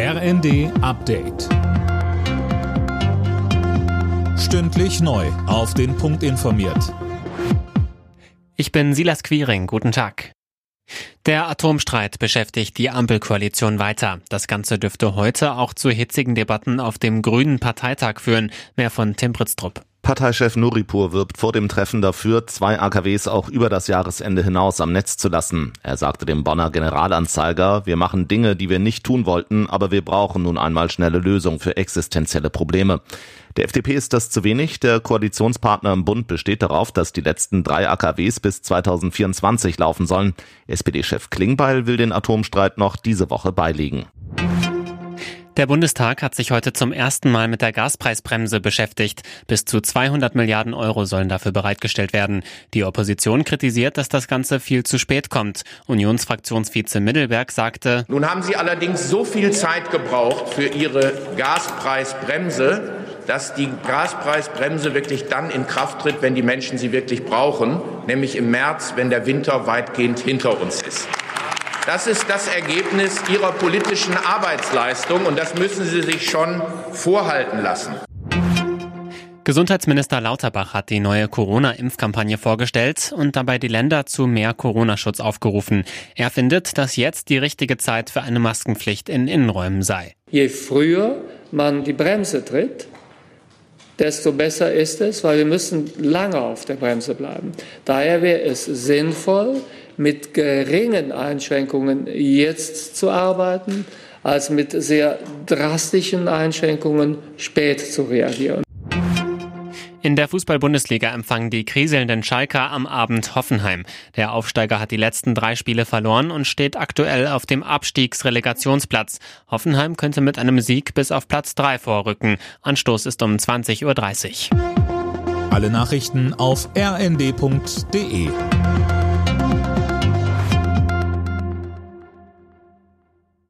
RND Update. Stündlich neu. Auf den Punkt informiert. Ich bin Silas Quiring. Guten Tag. Der Atomstreit beschäftigt die Ampelkoalition weiter. Das Ganze dürfte heute auch zu hitzigen Debatten auf dem Grünen Parteitag führen. Mehr von Tim Britztrup. Parteichef Nuripur wirbt vor dem Treffen dafür, zwei AKWs auch über das Jahresende hinaus am Netz zu lassen. Er sagte dem Bonner Generalanzeiger, wir machen Dinge, die wir nicht tun wollten, aber wir brauchen nun einmal schnelle Lösungen für existenzielle Probleme. Der FDP ist das zu wenig. Der Koalitionspartner im Bund besteht darauf, dass die letzten drei AKWs bis 2024 laufen sollen. SPD-Chef Klingbeil will den Atomstreit noch diese Woche beilegen. Der Bundestag hat sich heute zum ersten Mal mit der Gaspreisbremse beschäftigt. Bis zu 200 Milliarden Euro sollen dafür bereitgestellt werden. Die Opposition kritisiert, dass das Ganze viel zu spät kommt. Unionsfraktionsvize Mittelberg sagte, Nun haben Sie allerdings so viel Zeit gebraucht für Ihre Gaspreisbremse, dass die Gaspreisbremse wirklich dann in Kraft tritt, wenn die Menschen sie wirklich brauchen, nämlich im März, wenn der Winter weitgehend hinter uns ist. Das ist das Ergebnis Ihrer politischen Arbeitsleistung und das müssen Sie sich schon vorhalten lassen. Gesundheitsminister Lauterbach hat die neue Corona-Impfkampagne vorgestellt und dabei die Länder zu mehr Corona-Schutz aufgerufen. Er findet, dass jetzt die richtige Zeit für eine Maskenpflicht in Innenräumen sei. Je früher man die Bremse tritt, desto besser ist es, weil wir müssen lange auf der Bremse bleiben. Daher wäre es sinnvoll, mit geringen Einschränkungen jetzt zu arbeiten, als mit sehr drastischen Einschränkungen spät zu reagieren. In der Fußball-Bundesliga empfangen die kriselnden Schalker am Abend Hoffenheim. Der Aufsteiger hat die letzten drei Spiele verloren und steht aktuell auf dem Abstiegsrelegationsplatz. Hoffenheim könnte mit einem Sieg bis auf Platz drei vorrücken. Anstoß ist um 20.30 Uhr. Alle Nachrichten auf rnd.de